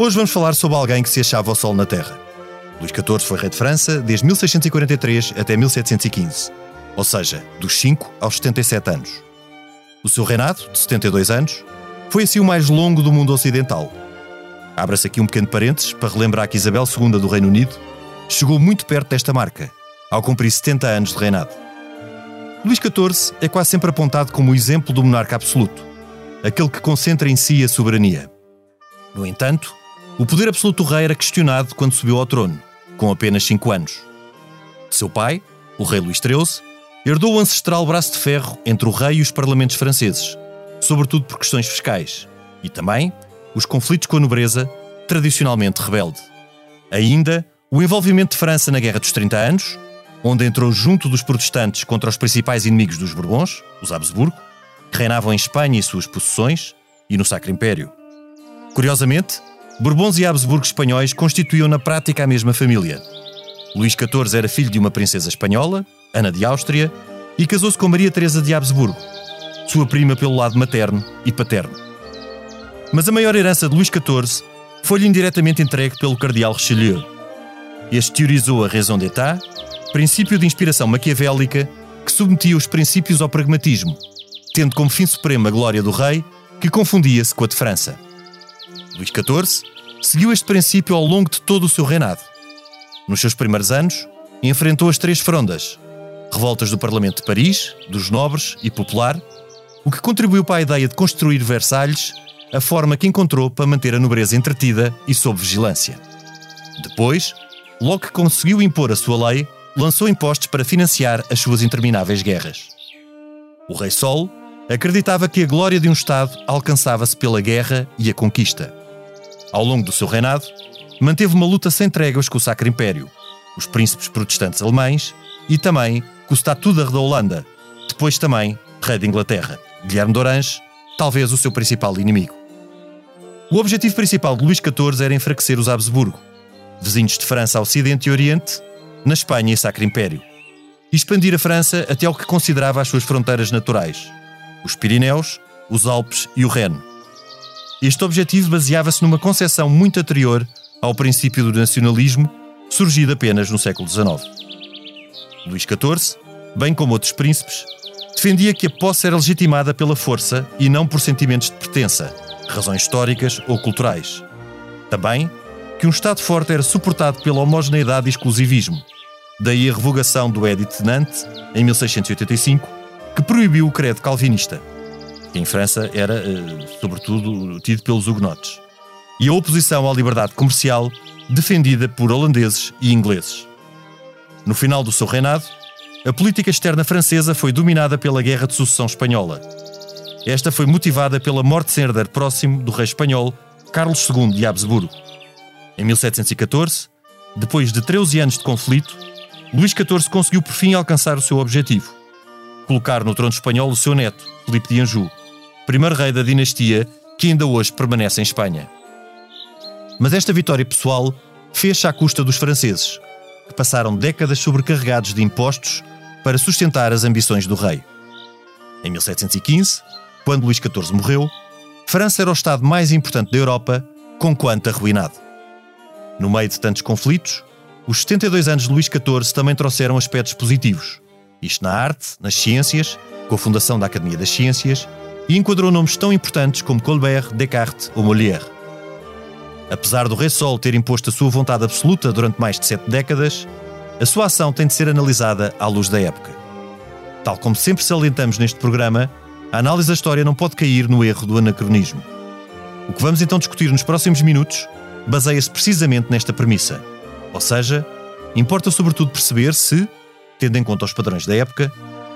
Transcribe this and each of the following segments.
Hoje vamos falar sobre alguém que se achava ao sol na Terra. Luís XIV foi rei de França desde 1643 até 1715, ou seja, dos 5 aos 77 anos. O seu reinado, de 72 anos, foi assim o mais longo do mundo ocidental. Abra-se aqui um pequeno parênteses para relembrar que Isabel II do Reino Unido chegou muito perto desta marca, ao cumprir 70 anos de reinado. Luís XIV é quase sempre apontado como o exemplo do monarca absoluto, aquele que concentra em si a soberania. No entanto, o poder absoluto do rei era questionado quando subiu ao trono, com apenas 5 anos. Seu pai, o rei Luís XIII, herdou o ancestral braço de ferro entre o rei e os parlamentos franceses, sobretudo por questões fiscais, e também os conflitos com a nobreza, tradicionalmente rebelde. Ainda, o envolvimento de França na Guerra dos 30 Anos, onde entrou junto dos protestantes contra os principais inimigos dos Bourbons, os Habsburgo, que reinavam em Espanha e suas possessões, e no Sacro Império. Curiosamente, Bourbons e Habsburgo espanhóis constituíam na prática a mesma família. Luís XIV era filho de uma princesa espanhola, Ana de Áustria, e casou-se com Maria Teresa de Habsburgo, sua prima pelo lado materno e paterno. Mas a maior herança de Luís XIV foi-lhe indiretamente entregue pelo cardeal Richelieu. Este teorizou a raison d'État, princípio de inspiração maquiavélica que submetia os princípios ao pragmatismo, tendo como fim supremo a glória do rei, que confundia-se com a de França. Luís XIV seguiu este princípio ao longo de todo o seu reinado. Nos seus primeiros anos, enfrentou as três frondas, revoltas do Parlamento de Paris, dos nobres e popular, o que contribuiu para a ideia de construir Versalhes, a forma que encontrou para manter a nobreza entretida e sob vigilância. Depois, logo que conseguiu impor a sua lei, lançou impostos para financiar as suas intermináveis guerras. O rei Sol acreditava que a glória de um Estado alcançava-se pela guerra e a conquista. Ao longo do seu reinado, manteve uma luta sem tréguas com o Sacro Império, os príncipes protestantes alemães e também com o Statuda da Holanda, depois também rei de Inglaterra, Guilherme de Orange, talvez o seu principal inimigo. O objetivo principal de Luís XIV era enfraquecer os Habsburgo, vizinhos de França ao Ocidente e Oriente, na Espanha e Sacro Império, e expandir a França até ao que considerava as suas fronteiras naturais, os Pirineus, os Alpes e o Reno. Este objetivo baseava-se numa concepção muito anterior ao princípio do nacionalismo, surgido apenas no século XIX. Luís XIV, bem como outros príncipes, defendia que a posse era legitimada pela força e não por sentimentos de pertença, razões históricas ou culturais. Também que um Estado forte era suportado pela homogeneidade e exclusivismo. Daí a revogação do Edito de Nantes, em 1685, que proibiu o credo calvinista que em França era, eh, sobretudo, tido pelos hugonotes, e a oposição à liberdade comercial defendida por holandeses e ingleses. No final do seu reinado, a política externa francesa foi dominada pela Guerra de Sucessão Espanhola. Esta foi motivada pela morte sem herdeiro próximo do rei espanhol Carlos II de Habsburgo. Em 1714, depois de 13 anos de conflito, Luís XIV conseguiu por fim alcançar o seu objetivo: colocar no trono espanhol o seu neto, Filipe de Anjou, primeiro rei da dinastia que ainda hoje permanece em Espanha. Mas esta vitória pessoal fez-se à custa dos franceses, que passaram décadas sobrecarregados de impostos para sustentar as ambições do rei. Em 1715, quando Luís XIV morreu, França era o Estado mais importante da Europa, conquanto arruinado. No meio de tantos conflitos, os 72 anos de Luís XIV também trouxeram aspectos positivos, isto na arte, nas ciências, com a fundação da Academia das Ciências e enquadrou nomes tão importantes como Colbert, Descartes ou Molière. Apesar do Rei Sol ter imposto a sua vontade absoluta durante mais de sete décadas, a sua ação tem de ser analisada à luz da época. Tal como sempre salientamos neste programa, a análise da história não pode cair no erro do anacronismo. O que vamos então discutir nos próximos minutos baseia-se precisamente nesta premissa. Ou seja, importa sobretudo perceber se, tendo em conta os padrões da época,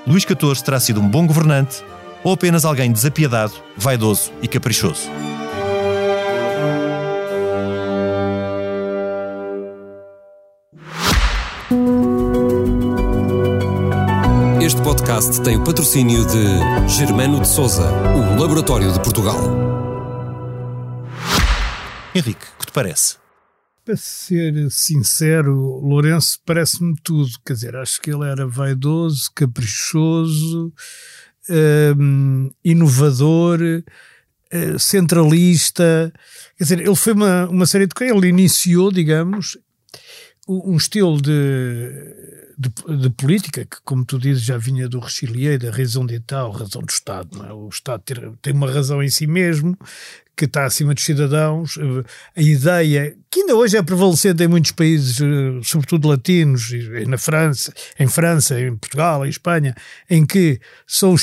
Luís XIV terá sido um bom governante ou apenas alguém desapiedado, vaidoso e caprichoso? Este podcast tem o patrocínio de Germano de Souza, o Laboratório de Portugal. Henrique, o que te parece? Para ser sincero, Lourenço parece-me tudo. Quer dizer, acho que ele era vaidoso, caprichoso, um, inovador, uh, centralista. Quer dizer, ele foi uma, uma série de coisas. Ele iniciou, digamos, um estilo de de, de, política, que, como tu dizes, já vinha do Richelieu, da raison d'État, ou razão do Estado. É? O Estado ter, tem uma razão em si mesmo, que está acima dos cidadãos. A ideia, que ainda hoje é prevalecente em muitos países, eh, sobretudo latinos, na França, em França, em Portugal, em Espanha, em que são os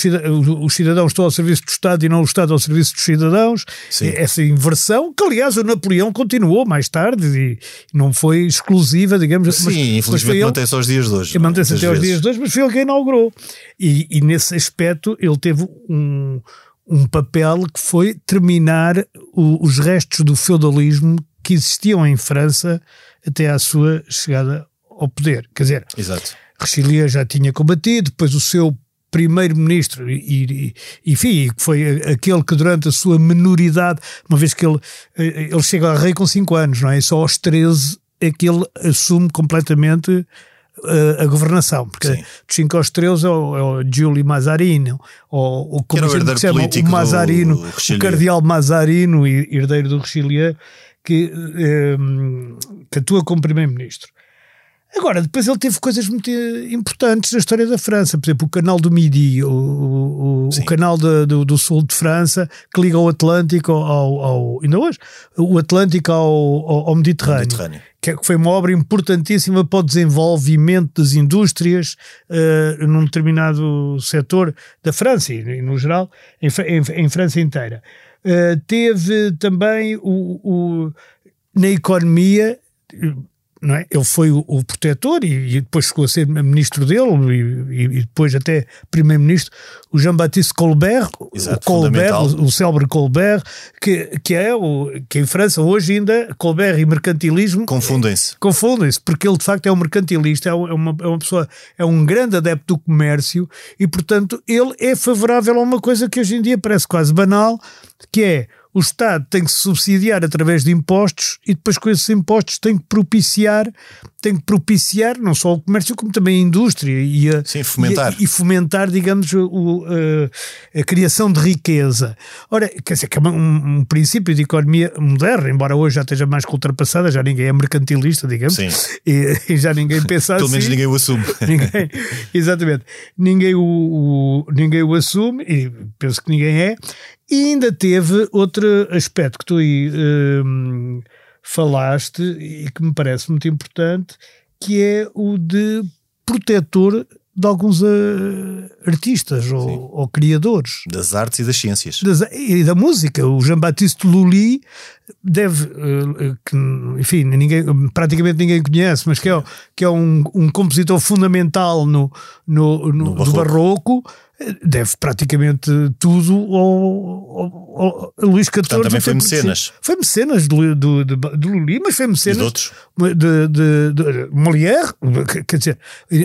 cidadãos estão ao serviço do Estado e não o Estado ao serviço dos cidadãos. Sim. Essa inversão, que aliás o Napoleão continuou mais tarde e não foi exclusiva, digamos Sim, mas, infelizmente mantém-se aos dias de hoje. Mantém-se até aos dias de hoje, mas foi ele quem inaugurou. E, e nesse aspecto ele teve um um papel que foi terminar o, os restos do feudalismo que existiam em França até à sua chegada ao poder. Quer dizer, Exato. Richelieu já tinha combatido, depois o seu primeiro-ministro, e, e, enfim, foi aquele que durante a sua menoridade, uma vez que ele, ele chega a rei com 5 anos, não é? Só aos 13 é que ele assume completamente a, a governação, porque Sim. dos cinco aos três é o, é o Giulio Mazarino, ou, ou como se chama, o Mazarino, o cardeal Mazarino, herdeiro do Richelieu, que, um, ehm, que atua como primeiro-ministro. Agora, depois ele teve coisas muito importantes na história da França, por exemplo, o canal do Midi, o, o, o canal de, do, do, sul de França, que liga o Atlântico ao, ao ainda hoje, o Atlântico ao, ao Mediterrâneo, Mediterrâneo, que foi uma obra importantíssima para o desenvolvimento das indústrias uh, num determinado setor da França e, no geral, em, em, em França inteira. Uh, teve também o, o na economia é? Ele foi o, o protetor e, e, depois chegou a ser ministro dele e, e depois até primeiro-ministro, o Jean-Baptiste Colbert, Exato, o Colbert, o, o célebre Colbert, que, que é o que em França hoje ainda Colbert e mercantilismo confundem-se. Confundem-se, porque ele de facto é um mercantilista, é uma, é uma pessoa, é um grande adepto do comércio e portanto ele é favorável a uma coisa que hoje em dia parece quase banal, que é o Estado tem que subsidiar através de impostos e depois com esses impostos tem que propiciar, tem que propiciar não só o comércio como também a indústria e, a, Sim, fomentar. E, e, fomentar, digamos, o, a, a, criação de riqueza. Ora, quer dizer, que é um, um, princípio de economia moderna, embora hoje já esteja mais que ultrapassada, já ninguém é mercantilista, digamos, Sim. E, e já ninguém pensa Pelo assim. menos ninguém o assume. ninguém, exatamente. Ninguém o, o, ninguém o assume, e penso que ninguém é, e ainda teve outro aspecto que tu aí um, falaste e que me parece muito importante, que é o de protetor de alguns uh, artistas ou, ou, criadores. Das artes e das ciências. Das, e da música. O Jean-Baptiste Lully deve, uh, que, enfim, ninguém, praticamente ninguém conhece, mas que é, que é um, um compositor fundamental no, no, no, no barroco. barroco deve praticamente tudo ao, ao, ao Luís XIV. Portanto, também foi mecenas. Foi mecenas de, de, de, de Luli, mas foi mecenas de, outros. de, de, de Molière. Quer dizer,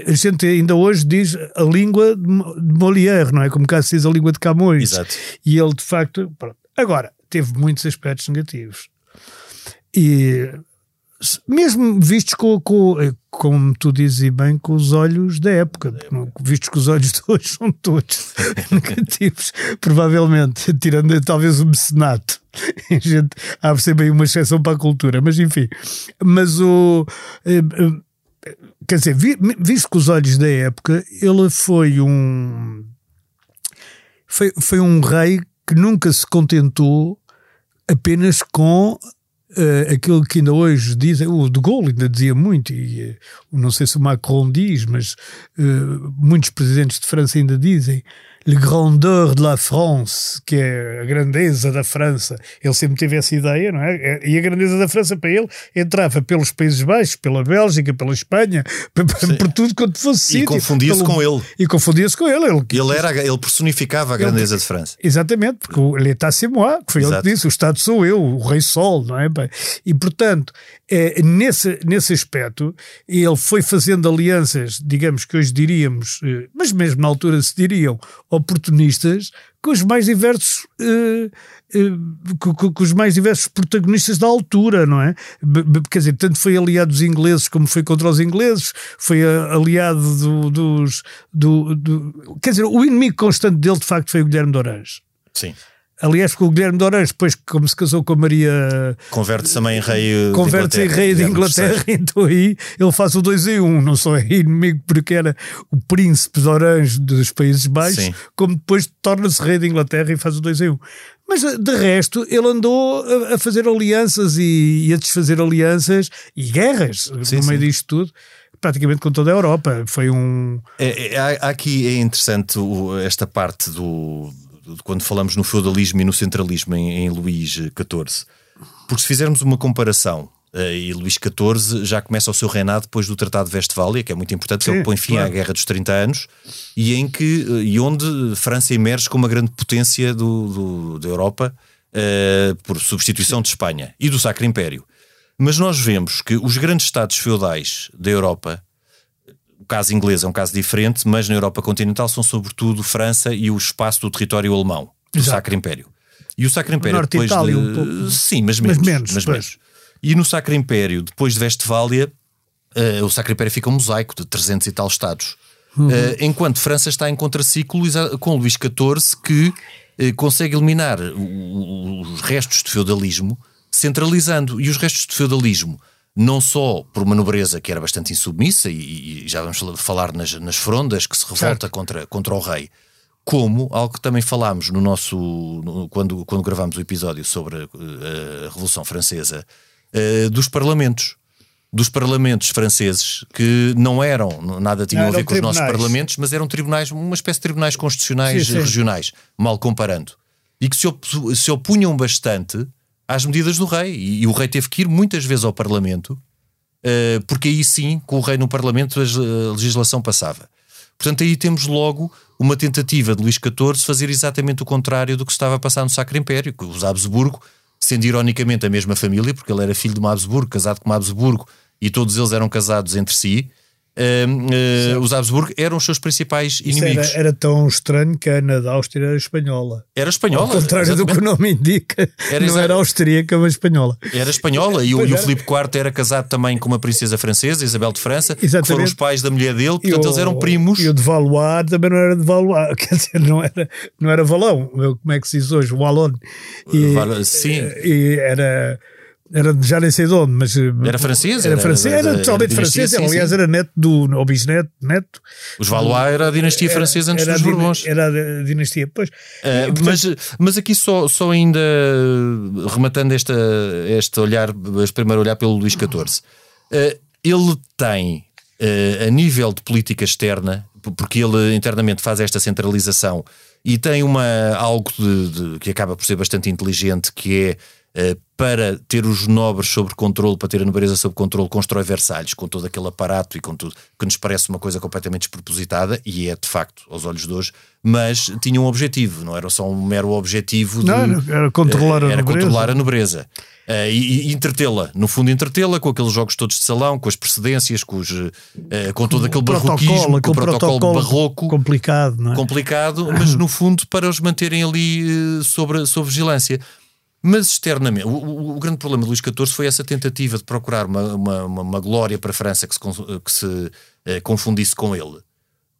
a gente ainda hoje diz a língua de Molière, não é? Como cá se diz a língua de Camões. Exato. E ele, de facto. Pronto. Agora, teve muitos aspectos negativos. E mesmo vistos com, com, eh, como tu dizes bem, com os olhos da época, vistos que os olhos de hoje são todos negativos, provavelmente, tirando talvez o mecenato. A gente há sempre aí uma exceção para a cultura, mas enfim. Mas o. Eh, eh, quer dizer, visto com os olhos da época, ele foi um. Foi, foi um rei que nunca se contentou apenas com uh, aquilo que ainda hoje dizem, o de Gaulle ainda dizia muito, e uh, não sei se o Macron diz, mas uh, muitos presidentes de França ainda dizem, le grandeur de la France, que é a grandeza da França. Ele sempre teve essa ideia, não é? é e a grandeza da França para ele entrava pelos Países Baixos, pela Bélgica, pela Espanha, por tudo quanto fosse. E confundia-se pelo... com ele. E confundia-se com ele. Ele, ele, era, ele personificava a grandeza ele... de França. Exatamente, porque o l'État c'est moi, que foi Exato. ele que disse, o Estado sou eu, o Rei Sol, não é? E portanto, é, nesse, nesse aspecto, ele foi fazendo alianças, digamos que hoje diríamos, eh, mas mesmo na altura se diriam, oportunistas, com os mais diversos uh, uh, com, com, os mais diversos protagonistas da altura, não é? Quer dizer, tanto foi aliado dos ingleses como foi contra os ingleses, foi aliado do, dos. Do, do, quer dizer, o inimigo constante dele, de facto, foi o Guilherme de Orange. Sim. Aliás, com o Guilherme de Orange, depois, como se casou com a Maria. Converte-se também em rei. Converte-se em rei de Inglaterra, então aí ele faz o 2 em 1. Um, não só é inimigo porque era o príncipe de Orange dos Países Baixos, Sim. como depois torna-se rei de Inglaterra e faz o 2 em 1. Um. Mas de resto, ele andou a fazer alianças e, a desfazer alianças e guerras sim, no meio sim. disto tudo praticamente com toda a Europa. Foi um. É, é, aqui é interessante esta parte do, quando falamos no feudalismo e no centralismo em, em Luís XIV. Porque se fizermos uma comparação, uh, e Luís XIV já começa o seu reinado depois do Tratado de Westfália, que é muito importante, Sim, ele põe fim claro. à Guerra dos 30 Anos, e em que uh, e onde França emerge como uma grande potência do, do da Europa uh, por substituição de Espanha e do Sacro Império. Mas nós vemos que os grandes estados feudais da Europa o caso inglês é um caso diferente, mas na Europa continental são sobretudo França e o espaço do território alemão, do Exato. Sacro Império. E o Sacro Império Norte depois Itália, de... um pouco... Sim, mas menos. Mas menos, mas menos. E no Sacro Império, depois de Westfália, uh, o Sacro Império fica um mosaico de 300 e tal estados. Uhum. Uh, enquanto França está em contraciclo com Luís XIV, que uh, consegue eliminar os restos de feudalismo, centralizando. E os restos de feudalismo não só por uma nobreza que era bastante insubmissa, e, e já vamos falar nas, nas frondas, que se revolta contra, contra o rei, como algo que também falámos no nosso. No, quando, quando gravámos o episódio sobre a, a Revolução Francesa, uh, dos parlamentos. Dos parlamentos franceses que não eram, nada tinham não, a ver com tribunais. os nossos parlamentos, mas eram tribunais, uma espécie de tribunais constitucionais sim, sim. regionais, mal comparando, e que se, op se opunham bastante às medidas do rei. E, e, o rei teve que ir muitas vezes ao Parlamento, uh, porque aí sim, com o rei no Parlamento, a, legislação passava. Portanto, aí temos logo uma tentativa de Luís XIV fazer exatamente o contrário do que estava a passar no Sacro Império, que os Habsburgo, sendo ironicamente a mesma família, porque ele era filho de uma Habsburgo, casado com uma Habsburgo, e todos eles eram casados entre si, uh, uh, os Habsburgo eram os seus principais inimigos. Era, era, tão estranho que a Ana da Áustria era espanhola. Era espanhola. Ao contrário exatamente. do que o nome indica, era não era austríaca, mas espanhola. Era espanhola e o, e o Filipe IV era casado também com uma princesa francesa, Isabel de França, exatamente. que foram os pais da mulher dele, portanto o, eles eram primos. E o de Valois também não era de Valois, quer dizer, não era, não era Valão, como é que se diz hoje, Wallon. E, Sim. E era era já nem sei de onde, mas. Eh, era francês? Era, francês, era, era totalmente francês. Sim, aliás, sim. era neto do. ou bisneto, neto. Os Valois era a dinastia era, francesa antes dos Bourbons. Era a dinastia, pois. Uh, portanto, mas, mas aqui só, só ainda rematando esta, este olhar, este primeiro olhar pelo Luís XIV. Uh, ele tem, uh, a nível de política externa, porque ele internamente faz esta centralização e tem uma, algo de, de, que acaba por ser bastante inteligente, que é eh, para ter os nobres sob controle, para ter a nobreza sob controle, constrói Versalhes com todo aquele aparato e com tudo que nos parece uma coisa completamente despropositada, e é de facto, aos olhos de hoje, mas tinha um objetivo, não era só um mero objetivo de. Não, era controlar a era nobreza. Controlar a nobreza. Uh, e, e entretê-la, no fundo, entretê-la com aqueles jogos todos de salão, com as precedências, com, os, uh, com todo aquele barroquismo, com o protocolo, protocolo barroco. Complicado, não é? Complicado, mas no fundo para os manterem ali uh, sobre, sobre vigilância. Mas externamente, o, o, o, grande problema de Luís XIV foi essa tentativa de procurar uma, uma, uma, glória para a França que se, que se eh, confundisse com ele,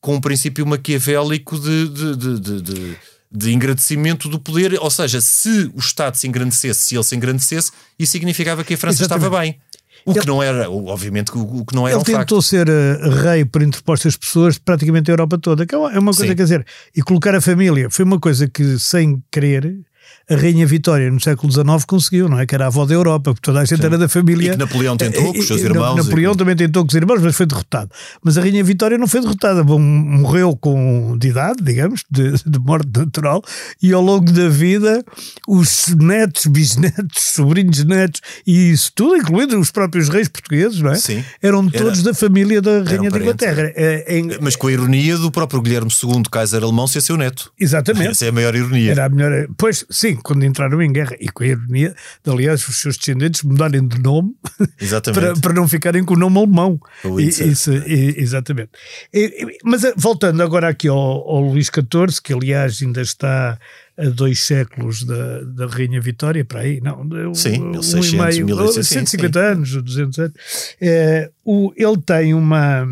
com um princípio maquiavélico de, de, de, de, de agradecimento do poder. Ou seja, se o Estado se engrandecesse, se ele se engrandecesse, isso significava que a França Exatamente. estava bem. O ele, que não era, obviamente, o, que não era Ele tentou facto. ser uh, rei por interpostas pessoas de praticamente a Europa toda, que é uma coisa, Sim. quer dizer, e colocar a família foi uma coisa que, sem querer, A Rainha Vitória, no século XIX, conseguiu, não é? Que era a avó da Europa, porque toda a gente Sim. era da família. E que Napoleão tentou com os seus irmãos. Napoleão e... também tentou com os irmãos, mas foi derrotado. Mas a Rainha Vitória não foi derrotada, morreu com de idade, digamos, de, de morte natural, e ao longo da vida, os netos, bisnetos, sobrinhos netos, e isso tudo, incluindo os próprios reis portugueses, não é? Sim. Eram todos era, da família da Rainha de Inglaterra. É, é, mas com a ironia do próprio Guilherme II, Kaiser alemão, ser seu neto. Exatamente. Essa é a maior ironia. Era a melhor. Pois, sim, quando entraram em guerra, e com a ironia de, aliás, os seus descendentes mudarem de nome para, para não ficarem com o nome alemão. E, isso, e, exatamente. E, mas eh, voltando agora aqui ao, ao Luís XIV, que aliás ainda está a dois séculos da, da Rainha Vitória, para aí, não, sim, um, 1600, um e meio, 1600, 150 sim. anos, 200 anos, é, o, ele tem uma,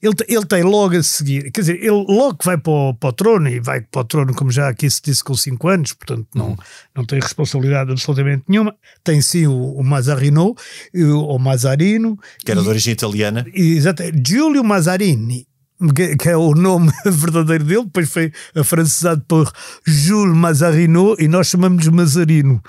ele, ele tem logo a seguir, quer dizer, ele logo que vai para o, para o trono, e vai para o trono, como já aqui se disse, com 5 anos, portanto não, hum. não tem responsabilidade absolutamente nenhuma, tem sim o, o Mazarino, o Mazarino, que era de origem italiana, exato, Giulio Mazarini, que é o nome verdadeiro dele, depois foi afrancesado por Jules Mazarino e nós chamamos-nos Mazarino.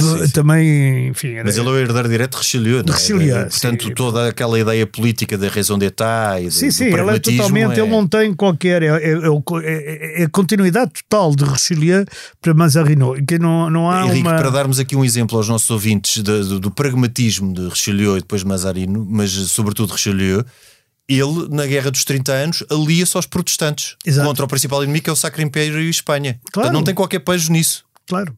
Sim, sim. Também, enfim. Era... Mas ele é o herdeiro direto de Richelieu, de Richelieu, é? Portanto, sim. toda aquela ideia política da raison d'État e Sim, sim, ele é totalmente, é... ele não tem qualquer, é, é, é, é, a continuidade total de Richelieu para Mazarino, que não, não há Henrique, uma... para darmos aqui um exemplo aos nossos ouvintes de, do, do pragmatismo de Richelieu e depois Mazarino, mas sobretudo Richelieu, ele, na Guerra dos 30 Anos, alia-se aos protestantes Exato. contra o principal inimigo, que é o Sacro Império e Espanha. Claro. Portanto, não tem qualquer pejo nisso. Claro.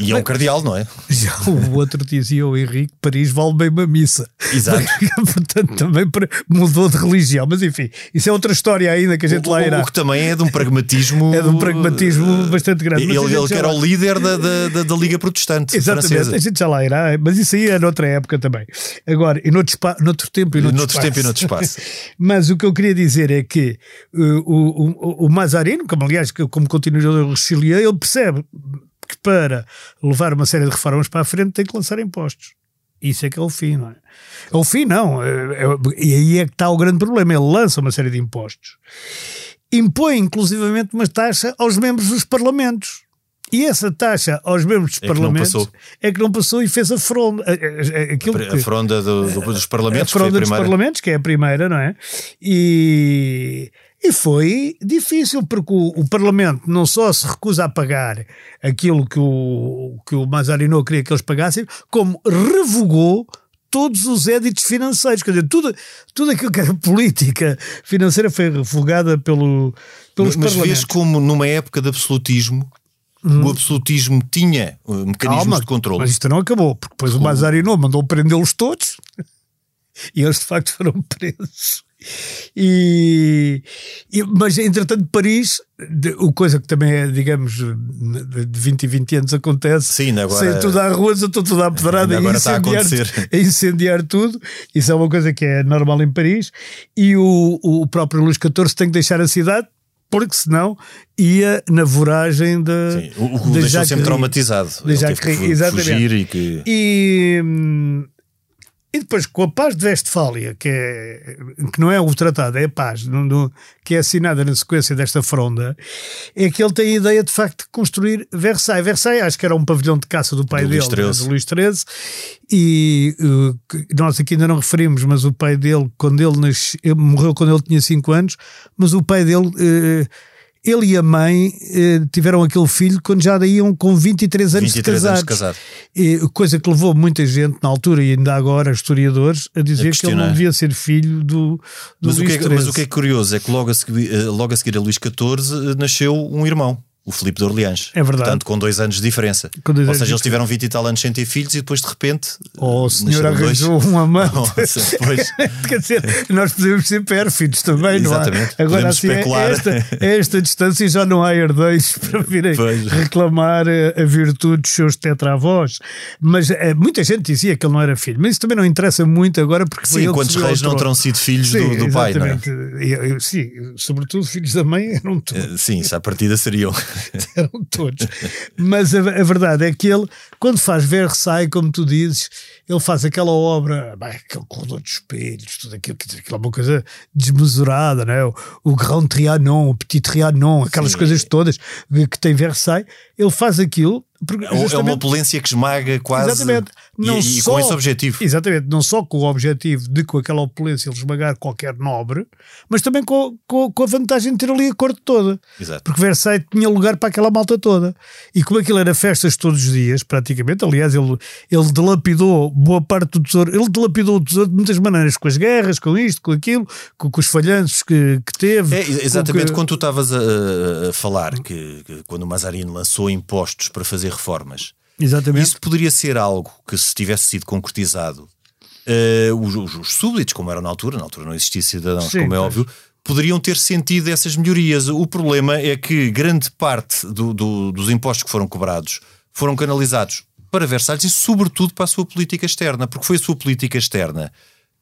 E é um cardeal, não é? Já o outro dizia o Henrique, Paris vale bem uma missa. Exato. Portanto, também mudou de religião. Mas enfim, isso é outra história ainda que a gente o, lá irá. O que também é de um pragmatismo. é de um pragmatismo bastante grande. Ele, ele que era o líder da, da, da, Liga Protestante. Exatamente, francesa. a gente já lá irá. Mas isso aí é noutra época também. Agora, e noutro, noutro tempo e noutro, noutro espaço. tempo e noutro espaço. mas o que eu queria dizer é que uh, o, o, o Mazarino, como aliás, como continuador do Richelieu, ele percebe que para levar uma série de reformas para a frente tem que lançar impostos. Isso é que é o fim, não é? É o fim, não. É, é, e aí é que está o grande problema. Ele lança uma série de impostos. Impõe, inclusivamente, uma taxa aos membros dos parlamentos. E essa taxa aos membros dos é parlamentos é que não passou e fez a fronda. Aquilo a, fronda do, do, dos parlamentos. A fronda dos parlamentos, que é a primeira, não é? E e foi difícil, porque o, o, Parlamento não só se recusa a pagar aquilo que o, que o Mazarino queria que eles pagassem, como revogou todos os éditos financeiros. Quer dizer, tudo, tudo aquilo que era política financeira foi revogada pelo, pelos mas, mas Parlamentos. Mas como numa época de absolutismo, hum. o absolutismo tinha uh, mecanismos Calma, de controle. Mas isto não acabou, porque depois como? o Mazarino mandou prendê-los todos e eles de facto foram presos. E, e, mas entretanto Paris o coisa que também é digamos de 20 e 20 anos acontece Sim, agora, sem tudo à rua, estou tudo à pedrada e incendiar, a incendiar tudo isso é uma coisa que é normal em Paris e o, o próprio Luís XIV tem que deixar a cidade porque senão ia na voragem de. Sim, o, o de deixou Jacques sempre traumatizado. De Jacques exatamente. E, que... e, hum, e depois, com a paz de Westfália, que, é, que não é o tratado, é a paz, no, no, que é assinada na sequência desta fronda, é que ele tem a ideia, de facto, de construir Versailles. Versailles, acho que era um pavilhão de caça do pai do dele, Luís né, do Luís XIII, e uh, nós aqui ainda não referimos, mas o pai dele, quando ele nasceu, morreu quando ele tinha 5 anos, mas o pai dele. Uh, ele e a mãe eh, tiveram aquele filho quando já iam com 23 anos 23 de casados. Anos casado. E, coisa que levou muita gente na altura e ainda agora historiadores a dizer a que ele não devia ser filho do, do mas Luís o que é, Mas o que é curioso é que logo a seguir, eh, logo a, seguir a Luís XIV eh, nasceu um irmão o Filipe de Orleans. É verdade. Portanto, com dois anos de diferença. Dois Ou seja, eles tiveram 20 e tal anos sem ter filhos e depois de repente. Oh, o senhor arranjou dois. um amante. Oh, depois... Quer dizer, nós podemos ser pérfidos também, Exatamente. não há? Agora, assim, especular. Esta, esta distância já não há herdeiros para virem pois. reclamar a virtude dos seus tetravós. Mas é, muita gente dizia que ele não era filho. Mas isso também não interessa muito agora porque Sim, quantos reis não terão sido filhos sim, do, do pai, não é? Sim, sobretudo filhos da mãe eram todos. Sim, isso à partida seriam. eram todos. Mas a, a, verdade é que ele, quando faz Versailles, como tu dizes, ele faz aquela obra, bem, aquele corredor de espelhos, tudo aquilo, aquilo é uma coisa desmesurada, não é? o, o Grand Trianon, o Petit Trianon, aquelas Sim. coisas todas que tem Versailles. Ele faz aquilo porque, é uma opulência que esmaga quase. Exatamente. Não e, só, e com esse objetivo. Exatamente. Não só com o objetivo de, com aquela opulência, ele esmagar qualquer nobre, mas também com, com, com, a vantagem de ter ali a corte toda. Exato. Porque Versailles tinha lugar para aquela malta toda. E como aquilo era festas todos os dias, praticamente, aliás, ele, ele dilapidou boa parte do tesouro. Ele dilapidou o tesouro de muitas maneiras, com as guerras, com isto, com aquilo, com, com os falhanços que, que teve. É, exatamente, que... quando tu estavas a, a, falar que, que quando o Mazarino lançou impostos para fazer reformas. Exatamente. Isso poderia ser algo que, se tivesse sido concretizado, uh, os, os, súbditos, como eram na altura, na altura não existia cidadãos, Sim, como é óbvio, poderiam ter sentido essas melhorias. O problema é que grande parte do, do, dos impostos que foram cobrados foram canalizados para Versalhes e, sobretudo, para a sua política externa, porque foi a sua política externa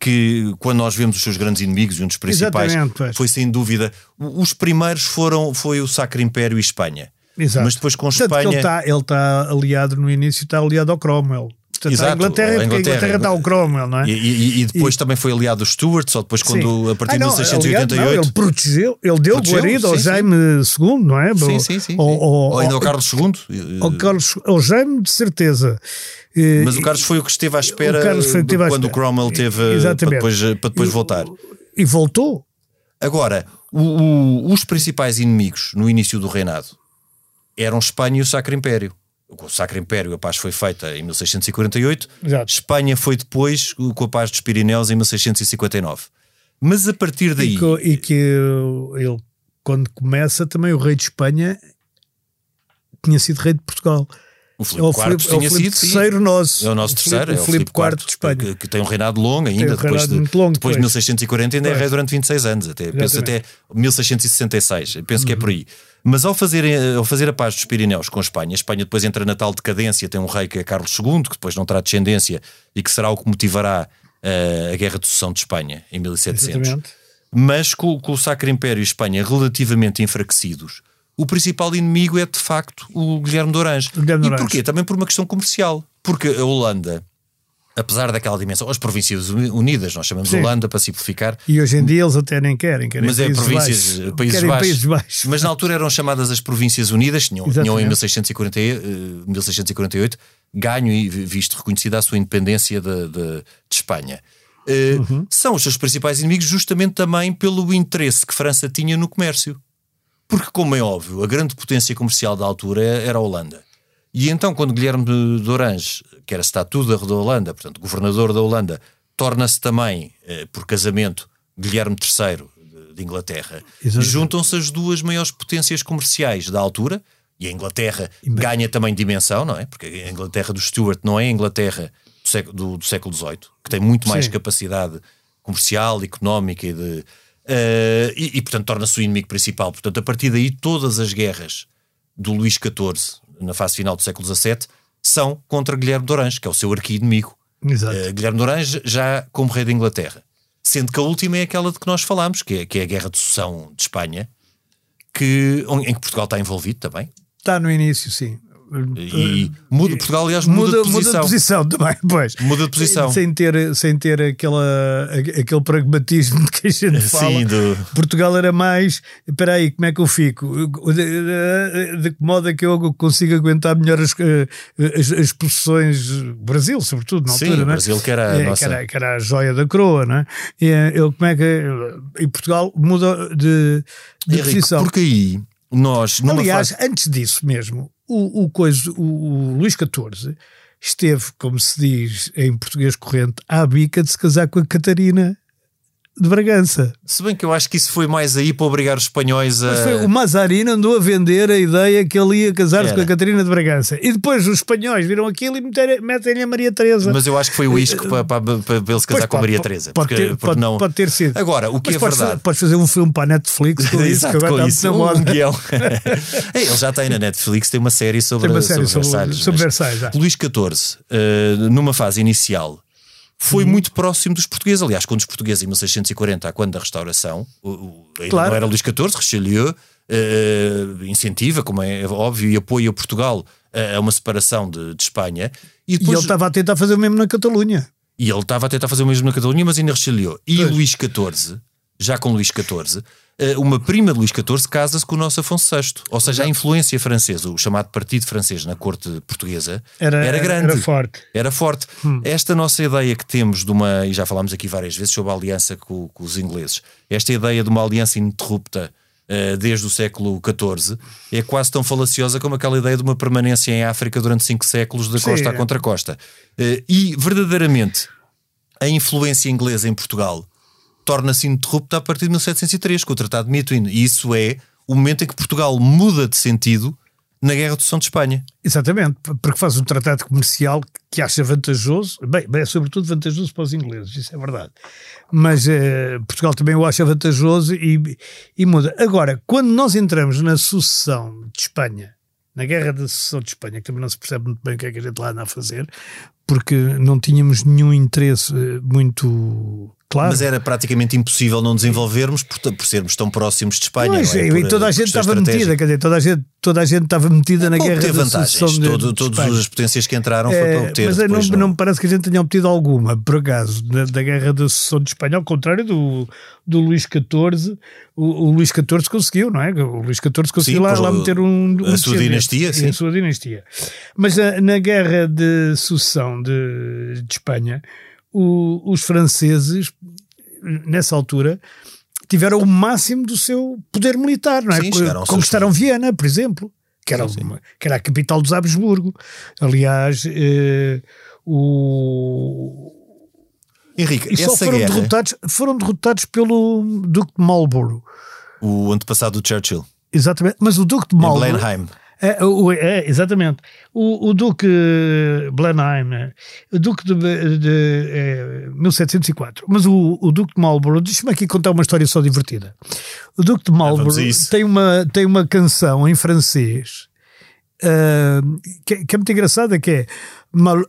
que, quando nós vemos os seus grandes inimigos, e um dos principais foi, sem dúvida, os primeiros foram foi o Sacro Império e Espanha. Exato. Mas depois com Espanha. Ele está, ele está aliado no início, está aliado ao Cromwell. Portanto, Exato, a Inglaterra, a Inglaterra, a Inglaterra está o Cromwell, não é? E, e, e depois e... também foi aliado aos Stuart, só depois quando, sim. a partir de 1688. Aliado, não, ele protegeu, ele deu protegeu, guarido sim, ao Jaime II, não é? Sim, sim, sim. Ou, ou, ou ainda ao Carlos II. Ao, Carlos, ao Jaime, de certeza. Mas o Carlos foi o que esteve à espera o quando espera. o Cromwell teve para depois, para depois voltar. E voltou. Agora, o, o, os principais inimigos no início do reinado eram Espanha e o Sacro Império. O Sacro Império, a paz foi feita em 1648, Exato. Espanha foi depois com a paz dos Pirineus em 1659. Mas a partir daí. E que, e que ele, quando começa, também o rei de Espanha tinha sido rei de Portugal. O Filipe IV Filipe, tinha é o Filipe sido. terceiro nosso. É o nosso terceiro, o Filipe, é o Filipe IV de Espanha. Que, que, tem um reinado longo ainda, um depois, de, longo, depois de 1640 ainda é rei durante 26 anos, até, penso até 1666, penso uhum. que é por aí. Mas ao fazer, ao fazer a paz dos Pirineus com a Espanha, a Espanha depois entra na tal decadência, tem um rei que é Carlos II, que depois não terá descendência e que será o que motivará uh, a Guerra de Sucessão de Espanha em 1700. Exatamente. Mas com, com o Sacro Império e Espanha relativamente enfraquecidos, o principal inimigo é de facto o Guilherme de Orange. Guilherme e porquê? Também por uma questão comercial. Porque a Holanda, apesar daquela dimensão, as Províncias Unidas, nós chamamos Sim. Holanda para simplificar. E hoje em dia eles até nem querem, querem mas é províncias, baixos. Países, baixos. países, baixos. Mas na altura eram chamadas as Províncias Unidas, tinham, tinham em 1640, 1648 eh, ganho e visto reconhecida a sua independência de, de, de Espanha. Uh, uhum. São os seus principais inimigos justamente também pelo interesse que França tinha no comércio. Porque, como é óbvio, a grande potência comercial da altura era a Holanda. E então, quando Guilherme de Orange, que era estatuto da Holanda, portanto, governador da Holanda, torna-se também, eh, por casamento, Guilherme III de, Inglaterra, juntam-se as duas maiores potências comerciais da altura, e a Inglaterra ganha também dimensão, não é? Porque a Inglaterra do Stuart não é a Inglaterra do século, do, do século XVIII, que tem muito mais Sim. capacidade comercial, económica e de Uh, e, e, portanto, torna-se o inimigo principal. Portanto, a partir daí, todas as guerras do Luís XIV, na fase final do século XVII, são contra Guilherme de Orange, que é o seu arqui-inimigo. Uh, Guilherme de Orange já como rei da Inglaterra. Sendo que a última é aquela de que nós falámos, que é, que é a Guerra de Sucessão de Espanha, que, em que Portugal está envolvido também. Está no início, sim. E muda, Portugal, aliás, muda, muda, de posição. Muda de posição também, pois. Muda de posição. Sem ter, sem ter aquela, aquele pragmatismo de que a gente fala. Sim, do... Portugal era mais, espera aí, como é que eu fico? De, que modo é que eu consigo aguentar melhor as, eh, as, as posições, Brasil, sobretudo, na altura, Sim, não é? Brasil que era, é, nossa... que era, que era a joia da coroa, não é? E, eu, como é que, e Portugal muda de, de Henrique, posição. Porque aí nós... Aliás, fase... antes disso mesmo, o, o, coisa, o, o Luís XIV esteve, como se diz em português corrente, à bica de se casar com a Catarina de Bragança. Se bem que eu acho que isso foi mais aí para obrigar os espanhóis a. Foi, o Mazarino andou a vender a ideia que ele ia casar-se com a Catarina de Bragança. E depois os espanhóis viram aquilo e metem-lhe a Maria Teresa. Mas eu acho que foi o isco para, para, para, ele se casar pois, com a Maria Teresa. Pode, porque, ter, porque pode, não... pode ter sido. Agora, o que Mas é verdade. Fazer, podes fazer um filme para a Netflix com isso, que agora está na moda. Um ele já tem na Netflix, tem uma série sobre, tem uma série sobre, sobre Versalhes. Sobre Versalhes Luís XIV, uh, numa fase inicial foi uhum. muito próximo dos portugueses. Aliás, quando os portugueses, em 1640, quando da restauração, o, o, claro. não era Luís XIV, Richelieu, uh, incentiva, como é óbvio, e apoia Portugal a uma separação de, de Espanha. E, depois... e ele estava a tentar fazer o mesmo na Catalunha. E ele estava a tentar fazer o mesmo na Catalunha, mas ainda resciliou. E pois. Luís XIV, já com Luís XIV, eh, uma prima de Luís XIV casa-se com o nosso Afonso VI. Ou seja, a influência francesa, o chamado Partido Francês na corte portuguesa, era, era grande. Era forte. Era forte. Hum. Esta nossa ideia que temos de uma, e já falámos aqui várias vezes sobre a aliança com, com os ingleses, esta ideia de uma aliança ininterrupta uh, desde o século XIV é quase tão falaciosa como aquela ideia de uma permanência em África durante cinco séculos da costa Sim. à contracosta. Uh, e verdadeiramente a influência inglesa em Portugal torna-se ininterrupta a partir de 1703, com o Tratado de Mituin. E isso é o momento em que Portugal muda de sentido na Guerra do São de Espanha. Exatamente, porque faz um tratado comercial que acha vantajoso, bem, é sobretudo vantajoso para os ingleses, isso é verdade. Mas eh, Portugal também o acha vantajoso e, e muda. Agora, quando nós entramos na sucessão de Espanha, na Guerra da Sucessão de Espanha, que também não se percebe muito bem o que é que a gente lá anda a fazer, porque não tínhamos nenhum interesse eh, muito Claro. Mas era praticamente impossível não desenvolvermos por, por sermos tão próximos de Espanha. Pois, é? e toda a gente estava metida, quer dizer, toda a gente, toda a gente estava metida é, na guerra ter vantagens. De, Todo, de todas as potências que entraram é, foi para obter. Mas não, não, não me parece que a gente tenha obtido alguma, por acaso, da, da guerra da sucessão de Espanha, ao contrário do, do Luís XIV. O, o Luís XIV conseguiu, não é? O Luís XIV conseguiu sim, lá, lá meter um. um a sua dinastia, sim. A sua dinastia. Mas a, na guerra de sucessão de, de Espanha. O, os franceses nessa altura, tiveram o máximo do seu poder militar, não é? Sim, Conquistaram Viena, por exemplo, que era, sim, uma, que era a capital dos Habsburgo. Aliás, eh, o. Henrique, e só foram guerra... derrotados, foram derrotados pelo Duque de Marlborough. O antepassado do Churchill. Exatamente, mas o Duque de Marlborough. É, o, é, exatamente. O, o Duque Blenheim, o Duque de, de, de é, 1704. Mas o, o Duque de Marlborough, deixa-me aqui contar uma história só divertida. O Duque de Marlborough tem, uma, tem uma canção em francês uh, que, que, é muito engraçada, que é,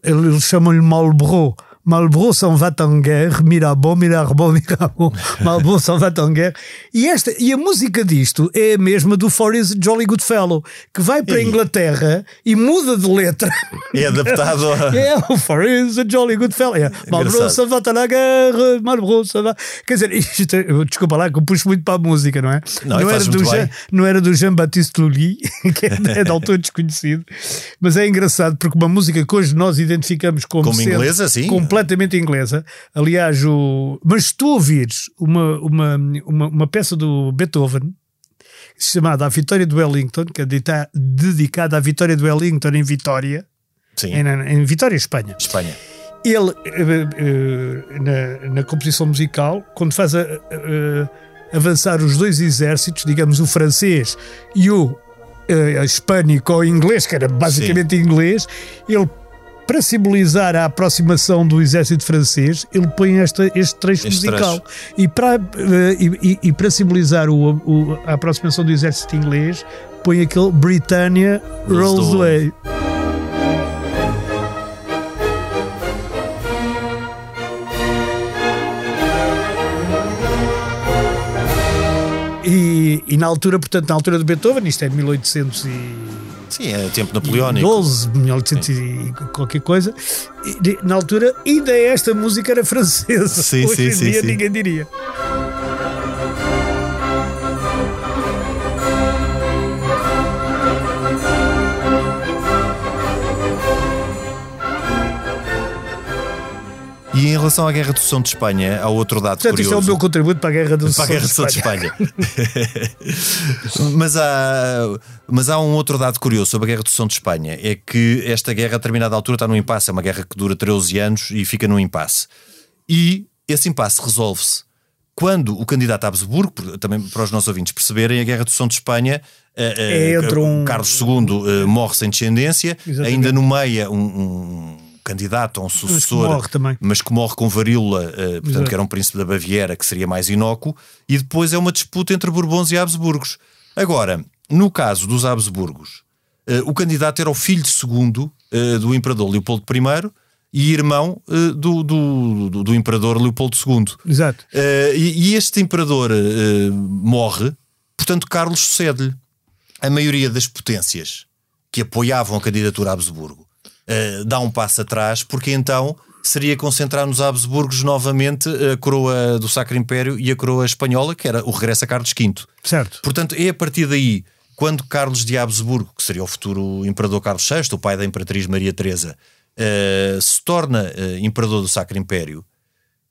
eles chamam-lhe Marlborough Marlborough s'en va en guerre, Mirabeau, Mirabeau, Mirabeau, Marlborough s'en va en guerre. E, esta, e a música disto é a mesma do Forrest Jolly Goodfellow, que vai para a Inglaterra e muda de letra. É adaptado a... É, o Forrest Jolly Goodfellow. É, Marlborough s'en va na guerra, Marlborough s'en va... Quer dizer, isto, desculpa lá que eu puxo muito para a música, não é? Não, não, era, do Jean, não era do Jean-Baptiste Lully, que é, é de autor desconhecido, mas é engraçado porque uma música que hoje nós identificamos como, como inglesa, sim completamente inglesa. Aliás, o... mas se tu ouvires uma, uma, uma, uma peça do Beethoven chamada A Vitória do Wellington, que é dedicada à Vitória do Wellington em Vitória, Sim. Em, em Vitória, Espanha. Espanha. Ele, eh, eh, na, na composição musical, quando faz a, avançar os dois exércitos, digamos o francês e o uh, hispânico ou inglês, que era basicamente Sim. inglês, ele para simbolizar a aproximação do exército francês, ele põe esta, este trecho este musical. Trecho. E, para, uh, e, e, para simbolizar o, o, a aproximação do exército inglês, põe aquele Britannia Rolls Away. E, e, na altura, portanto, na altura do Beethoven, isto é 1800 e Sim, é tempo napoleónico. 12, 1800 e qualquer coisa. E, na altura, ainda esta música era francesa. Sim, Hoje sim, em sim, dia sim. ninguém diria. E em relação à Guerra do Sucessão de Espanha, há outro dado Portanto, curioso. Isso é o meu contributo para a Guerra do do de Espanha. mas, há, mas há um outro dado curioso sobre a Guerra do Sucessão de Espanha: é que esta guerra, a determinada altura, está num impasse. É uma guerra que dura 13 anos e fica num impasse. E esse impasse resolve-se quando o candidato a Habsburgo, também para os nossos ouvintes perceberem, a Guerra do Sucessão de Espanha. É, uh, um... Carlos II uh, morre sem descendência, Exatamente. ainda nomeia um, um candidato a um sucessor, mas que morre. Mas que morre com varíola, uh, portanto, que era um príncipe da Baviera, que seria mais inócuo, e depois é uma disputa entre Bourbons e Habsburgos. Agora, no caso dos Habsburgos, uh, o candidato era o filho segundo uh, do imperador Leopoldo I e irmão do, do, do, do, imperador Leopoldo II. Exato. E, e, este imperador morre, portanto, portanto, Carlos sucede-lhe. A maioria das potências que apoiavam a candidatura a Habsburgo uh, dá um passo atrás, porque então seria concentrar nos Habsburgos novamente a coroa do Sacro Império e a coroa espanhola, que era o regresso a Carlos V. Certo. Portanto, é a partir daí, quando Carlos de Habsburgo, que seria o futuro imperador Carlos VI, o pai da imperatriz Maria Teresa, uh, se torna uh, imperador do Sacro Império,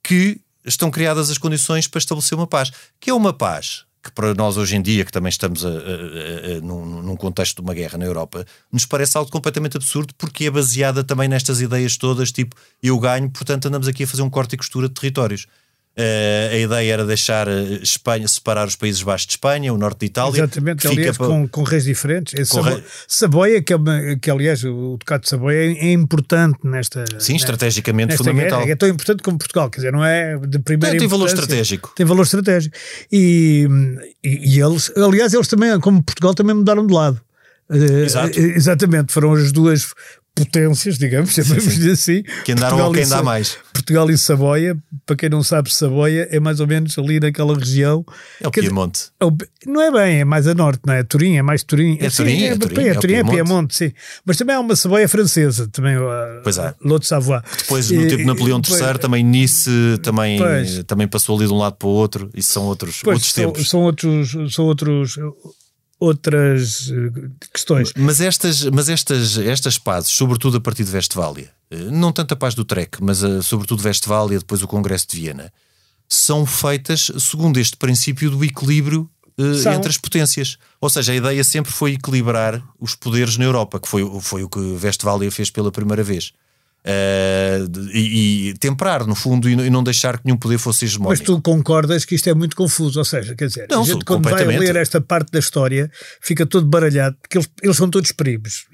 que estão criadas as condições para estabelecer uma paz. Que é uma paz que para nós hoje em dia, que também estamos a, a, a, num, num, contexto de uma guerra na Europa, nos parece algo completamente absurdo porque é baseada também nestas ideias todas, tipo eu ganho, portanto andamos aqui a fazer um corte e costura de territórios. Uh, a ideia era deixar eh, Espanha, separar os Países Baixos de Espanha, o norte de Itália. Exatamente, aliás, para... com, com reis diferentes. É Sabo... rei... Saboia, que, é que aliás o Ducado de Saboia é, é importante nesta. Sim, nesta, estrategicamente nesta fundamental. Guerra, é tão importante como Portugal, quer dizer, não é de primeira Tem, tem valor estratégico. Tem valor estratégico. E, e, e, eles, aliás, eles também, como Portugal, também mudaram de lado. Eh, Exato. Exatamente, foram as duas potências, digamos, chamamos dizer assim. Que andaram Portugal ao quem dá mais. Portugal e Saboia, para quem não sabe, Saboia é mais ou menos ali naquela região. É o Piemonte. É o, não é bem, é mais a norte, não é? Turim, é mais Turim. É, Turim, é, é, Turim, é, é, Turim, é, Piemonte, sim. Mas também há uma Saboia francesa, também. Pois é. L'Autre Savoie. Depois, no tempo de Napoleão III, também Nice também, também passou ali de um lado para o outro. Isso são outros, pois, outros são, tempos. São outros, são outros outras eh, questões. Mas estas, mas estas, estas pazes, sobretudo a partir de Westfália, eh, não tanto a paz do Trek, mas a, sobretudo Westfália, depois o Congresso de Viena, são feitas segundo este princípio do equilíbrio uh, entre as potências. Ou seja, a ideia sempre foi equilibrar os poderes na Europa, que foi, foi o que Westfália fez pela primeira vez. Uh, e, e, temperar, no fundo, e, e, não deixar que nenhum poder fosse hegemónico. Mas tu concordas que isto é muito confuso, ou seja, quer dizer, não, a gente quando vai ler esta parte da história fica todo baralhado, porque eles, eles são todos primos.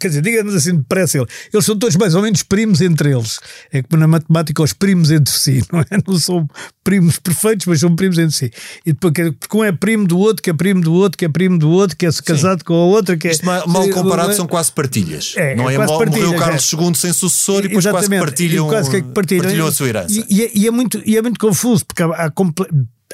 Quer dizer, digamos assim, depressa ele, eles são todos mais ou menos primos entre eles. É como na matemática, os primos entre si, não é? Não são primos perfeitos, mas são primos entre si. E depois, porque um é primo do outro, que é primo do outro, que é primo do outro, que é casado Sim. com a outra, que é. Isto mal, mal comparado, são quase partilhas. É, não é, é mal, morreu Carlos II sem sucessor e depois quase partilham, quase que partilham, partilham a sua herança. E, e, é, e, é, muito, e é muito confuso, porque há, há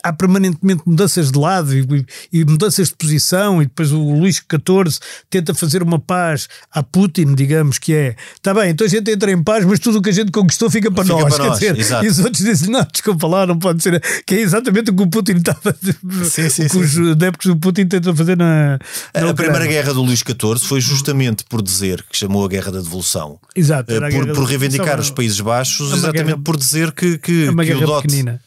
há permanentemente mudanças de lado e, e, mudanças de posição, e depois o Luís XIV tenta fazer uma paz a Putin, digamos que é, está bem, então a gente entra em paz, mas tudo o que a gente conquistou fica para fica nós, para nós, dizer, e os outros dizem, não, desculpa lá, não pode ser, que é exatamente o que o Putin estava, sim, sim, o que sim, os adeptos do Putin tentam fazer na, na A primeira guerra do Luís XIV foi justamente por dizer, que chamou a Guerra da Devolução, exato, eh, por, por reivindicar os Países Baixos, exatamente guerra, por dizer que, que, que o dote pequenina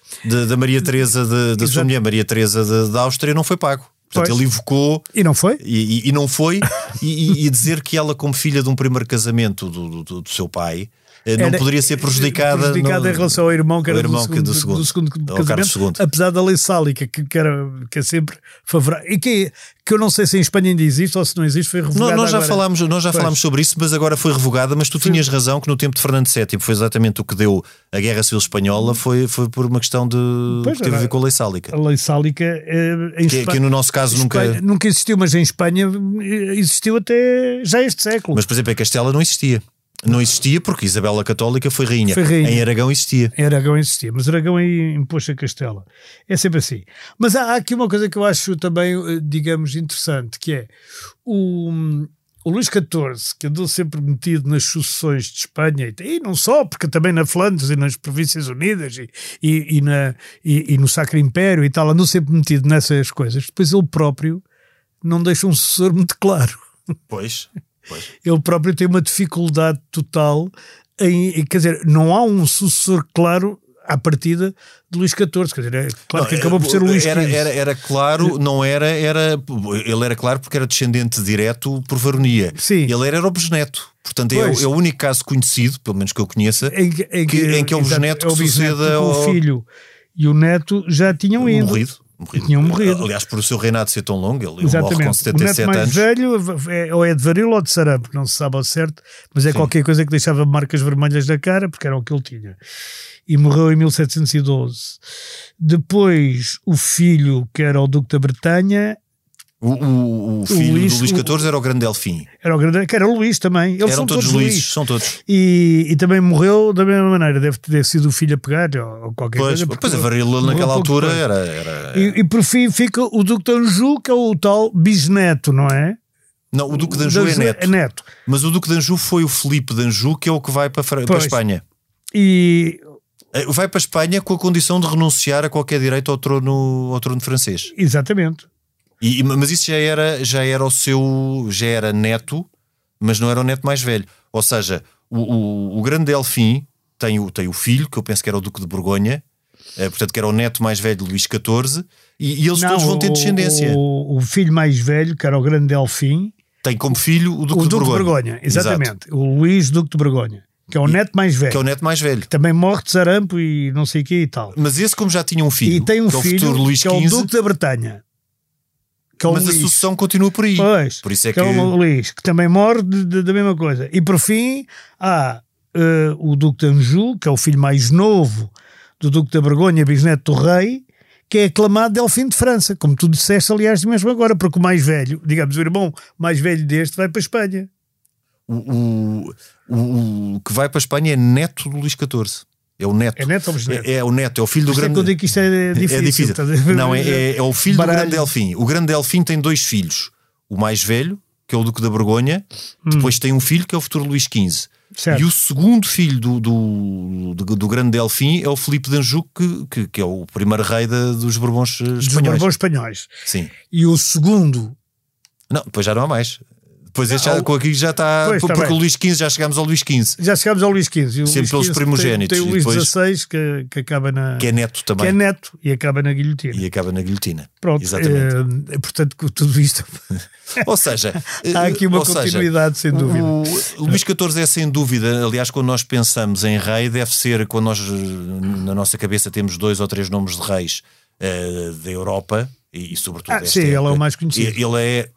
da Maria Teresa, da sua mulher Maria Teresa da Áustria, não foi pago. Portanto, pois. ele evocou. E não foi? E, e, e não foi. e, e, dizer que ela, como filha de um primeiro casamento do, do, do seu pai, não era, poderia ser prejudicada, prejudicada no, em relação ao irmão que era irmão do, segundo, do, segundo, do segundo casamento, apesar da lei sálica que, que, era, que é sempre favorável e que, que eu não sei se em Espanha ainda existe ou se não existe, foi revogada. Não, nós já, agora. falámos, nós já falámos sobre isso, mas agora foi revogada. Mas tu Sim. tinhas razão que no tempo de Fernando VII foi exatamente o que deu a Guerra Civil Espanhola, foi, foi por uma questão de pois, que teve a ver com a lei sálica. A lei sálica é, em que, Espanha, que no nosso caso Espanha, nunca. Nunca existiu, mas em Espanha existiu até já este século. Mas, por exemplo, em Castela não existia. Não existia porque Isabela Católica foi rainha. foi rainha. Em Aragão existia. Em Aragão existia, mas Aragão aí impôs a Castela. É sempre assim. Mas há, há, aqui uma coisa que eu acho também, eh, digamos, interessante, que é o, o Luís XIV, que andou sempre metido nas sucessões de Espanha, e, e não só, porque também na Flandres e nas Províncias Unidas e, e, e na, e, no Sacro Império e tal, andou sempre metido nessas coisas. Depois ele próprio não deixa um sucessor muito claro. Pois. Pois. Ele próprio tem uma dificuldade total em, quer dizer, não há um sucessor claro à partida de Luís XIV, quer dizer, é claro não, que acabou por ser o Luís era, era, era, claro, não era, era, ele era claro porque era descendente direto por varonia. Sim. Ele era, era o bisneto. Portanto, é, é, o único caso conhecido, pelo menos que eu conheça, em, em que, em que é o bisneto que é suceda ao... O filho e o neto já tinham ido. Morrido morrido. Tinham morrido. Aliás, por o seu reinado ser tão longo, ele Exatamente. morre com 77 o neto mais anos. velho é, ou é de varíola ou de sarampo, não se sabe ao certo, mas é Sim. qualquer coisa que deixava marcas vermelhas na cara, porque era o que ele tinha. E morreu em 1712. Depois, o filho, que era o Duque da Bretanha, O, o, o filho Luís- do Luís XIV era o grande Delfim. Era o grande, que era o Luís também. Eles Eram são todos todos, Luíses, Luís. são todos. E, e também morreu da mesma maneira. Deve ter sido o filho a pegar ou, ou qualquer Pois, coisa. pois a varíola naquela altura depois. era. era... E, e por fim fica o Duque de Anjou, que é o tal bisneto, não é? Não, o Duque de Anjou é neto. É neto. Mas o Duque de Anjou foi o Filipe de Anjou, que é o que vai para, para a. Espanha. E Eh, Vai para a Espanha com a condição de renunciar a qualquer direito ao trono, ao trono francês. exatamente. E, e- mas isso já era, já era o seu. já era neto, mas não era o neto mais velho. Ou seja, o, o, o grande Delfim tem o, tem o filho, que eu penso que era o Duque de Borgonha, eh, portanto, que era o neto mais velho de Luís XIV, e, e eles todos vão ter descendência. O, o filho mais velho, que era o grande Delfim, Tem como filho o Duque, o de, Duque de Borgonha. Borgonha, exatamente. O Luís Duque de Borgonha, que é o neto mais velho. Que é o neto mais velho. Também morre de sarampo e não sei o que e tal. Mas esse, como já tinha um filho, e tem um é o filho futuro Luís que é o Duque da Bretanha. É mas a sucessão continua por aí. Pois, Por isso é que, é o Luís, que também morre de- de- da mesma coisa. E por fim, há eh, o Duque de Anjou, que é o filho mais novo do Duque da Borgonha, bisneto do rei, que é aclamado Delfim de França, como tu disseste, aliás, mesmo agora, porque o mais velho, digamos, o irmão mais velho deste, vai para a Espanha. O, o, o- o que vai para a Espanha é neto do Luís XIV. É o neto. É neto? É, é o neto, é o filho do Isto é grande. que eu digo que isto é difícil. é difícil. Não, é, é, é o filho Baralho. do grande Delfim. O grande Delfim tem dois filhos. O mais velho, que é o Duque da Borgonha, depois tem um filho que é o futuro Luís XV. Hum. Certo. E o segundo filho do, do, do, do grande Delfim é o Filipe de Anjou, que, que, que é o primeiro rei da- dos Bourbons eh, Dos espanhóis. Borbões espanhóis. Sim. E o segundo, Não, depois já não há mais. Depois este já, com aqui já está. Pois, está porque o Luís XV já chegámos ao Luís XV, já chegámos ao Luís XV. Sempre pelos XV primogénitos, Tem, tem o Luís depois- XVI que, que acaba na. que é neto que é também. neto e acaba na guilhotina. E acaba na guilhotina. Pronto, Exatamente. eh, portanto, com tudo isto, Ou seja, há aqui uma ou seja, continuidade, sem dúvida. O Luís XIV é sem dúvida, aliás, quando nós pensamos em rei, deve ser quando nós na nossa cabeça temos dois ou três nomes de reis eh, da Europa e, e sobretudo. Ah, sim, ele é o mais conhecido. Ele é,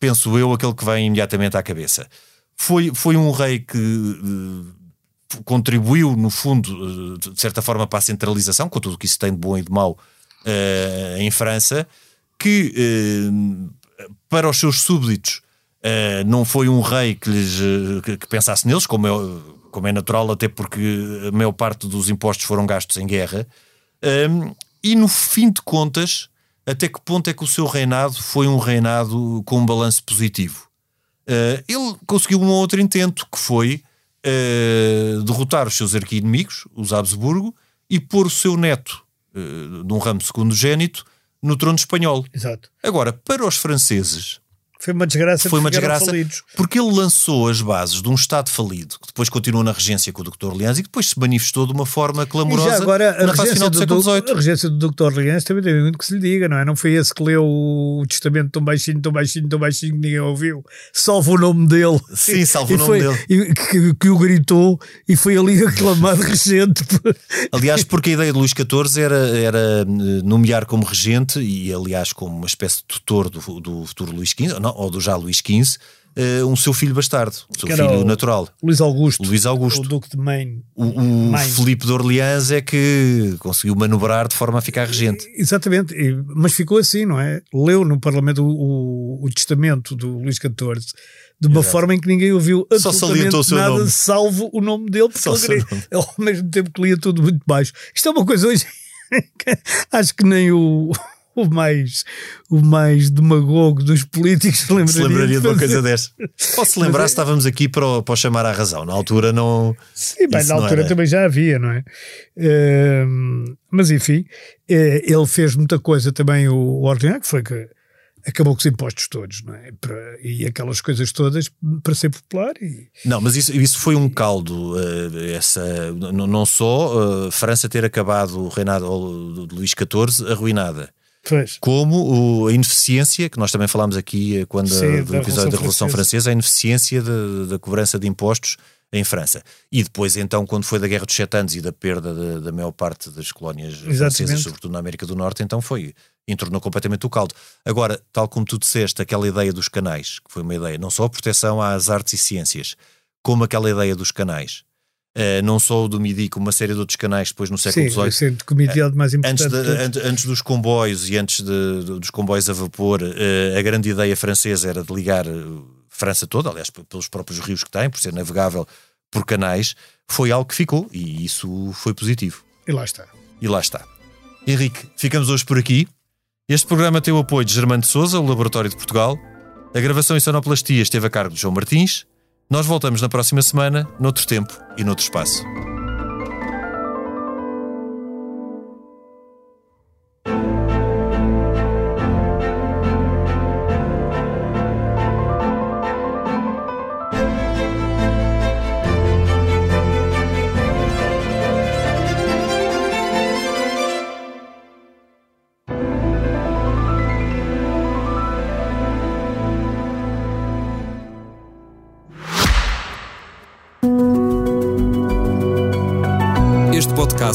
penso eu, aquele que vem imediatamente à cabeça. Foi, foi um rei que eh, contribuiu, no fundo, eh, de certa forma, para a centralização, com tudo o que isso tem de bom e de mau eh, em França, que eh, para os seus súbditos eh, não foi um rei que, lhes, que, pensasse neles, como é, como é natural, até porque a maior parte dos impostos foram gastos em guerra. E no fim de contas, até que ponto é que o seu reinado foi um reinado com um balanço positivo? Uh, ele conseguiu um outro intento, que foi uh, derrotar os seus arqui-inimigos, os Habsburgo, e pôr o seu neto, uh, num ramo secundogénito, no trono espanhol. Exato. Agora, para os franceses, Foi uma desgraça. foi uma desgraça falidos. porque ele lançou as bases de um Estado falido que depois continuou na regência com o Dr. Orleans e que depois se manifestou de uma forma clamorosa já agora, a na fase regência, final do, do, século do, a XVIII. regência do Dr. Orleans também tem muito que se lhe diga, não é? Não foi esse que leu o testamento tão baixinho, tão baixinho, tão baixinho que ninguém ouviu. Salva o nome dele. Sim, salva E o nome foi- dele. E que, que o gritou e foi ali aclamado regente. Aliás, porque a ideia de Luís XIV era, era eh, nomear como regente e, aliás, como uma espécie de tutor do, do futuro Luís XV, ou, não, ou do já Luís XV, eh, um seu filho bastardo, um seu Que filho o- natural. Luís Augusto. Luís Augusto. O Duque de Maine. O, o Maine. Filipe de Orleans é que conseguiu manobrar de forma a ficar regente. Exatamente, mas ficou assim, não é? Leu no Parlamento o, o- o testamento do Luís XIV de uma forma em que ninguém ouviu Só absolutamente o seu nada, nome. salvo o nome dele, porque Só o ele, nome. ao mesmo tempo que lia tudo muito baixo. Isto é uma coisa hoje que acho que nem o, o mais o mais demagogo dos políticos se lembraria, Se lembraria de uma coisa dessa. Ou se lembrar, se estávamos aqui para, o- para o chamar à razão. Na altura não. Sim, bem, na altura era. também já havia, não é? Ehm, mas enfim, eh, ele fez muita coisa também, o, o Orleans, que foi que acabou com os impostos todos, não é? E aquelas coisas todas para ser popular. E, Não, mas isso, isso foi um caldo. eh, essa, não só a França ter acabado o reinado do- de Luís XIV arruinada, pois, como o- a ineficiência, que nós também falámos aqui eh, quando Sim, do da episódio da Revolução Revolução Francesa, a ineficiência da- da cobrança de impostos em França. E depois, então, quando foi da Guerra dos Sete Anos e da perda da, da maior parte das colónias francesas, Exatamente. sobretudo na América do Norte, então foi. Entornou completamente o caldo. Agora, tal como tu disseste, aquela ideia dos canais, que foi uma ideia, não só a proteção às artes e ciências, como aquela ideia dos canais. Uh, não só o do Midi, como uma série de outros canais depois no século XVIII. Sim, o Midi é o mais importante. Antes, de, antes, antes, dos comboios e antes de, dos comboios a vapor, uh, a grande ideia francesa era de ligar a França toda, aliás, pelos próprios rios que tem, por ser navegável por canais, foi algo que ficou e isso foi positivo. E lá está. E lá está. Henrique, ficamos hoje por aqui. Este programa tem o apoio de Germano de Souza, o Laboratório de Portugal. A gravação e sonoplastia esteve a cargo de João Martins. Nós voltamos na próxima semana, noutro tempo e noutro espaço.